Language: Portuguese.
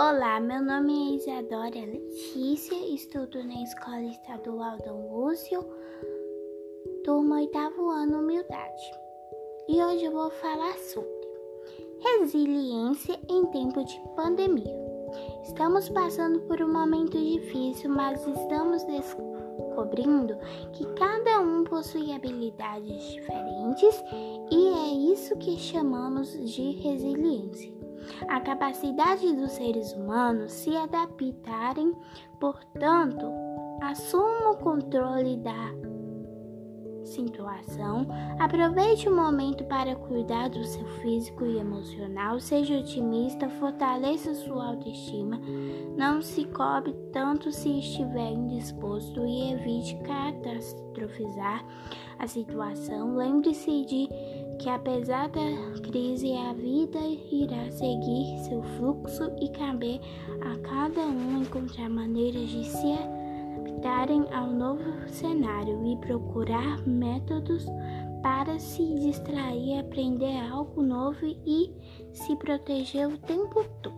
Olá, meu nome é Isadora Letícia, estudo na Escola Estadual Dom Lúcio, turma oitavo ano Humildade. E hoje eu vou falar sobre resiliência em tempo de pandemia. Estamos passando por um momento difícil, mas estamos descobrindo que cada um possui habilidades diferentes e é isso que chamamos de resiliência a capacidade dos seres humanos se adaptarem, portanto, assuma o controle da situação, aproveite o momento para cuidar do seu físico e emocional, seja otimista, fortaleça sua autoestima, não se cobre tanto se estiver indisposto e evite catastrofizar a situação. Lembre-se de que apesar da crise, a vida irá seguir seu fluxo e caber a cada um encontrar maneiras de se adaptarem ao novo cenário e procurar métodos para se distrair, aprender algo novo e se proteger o tempo todo.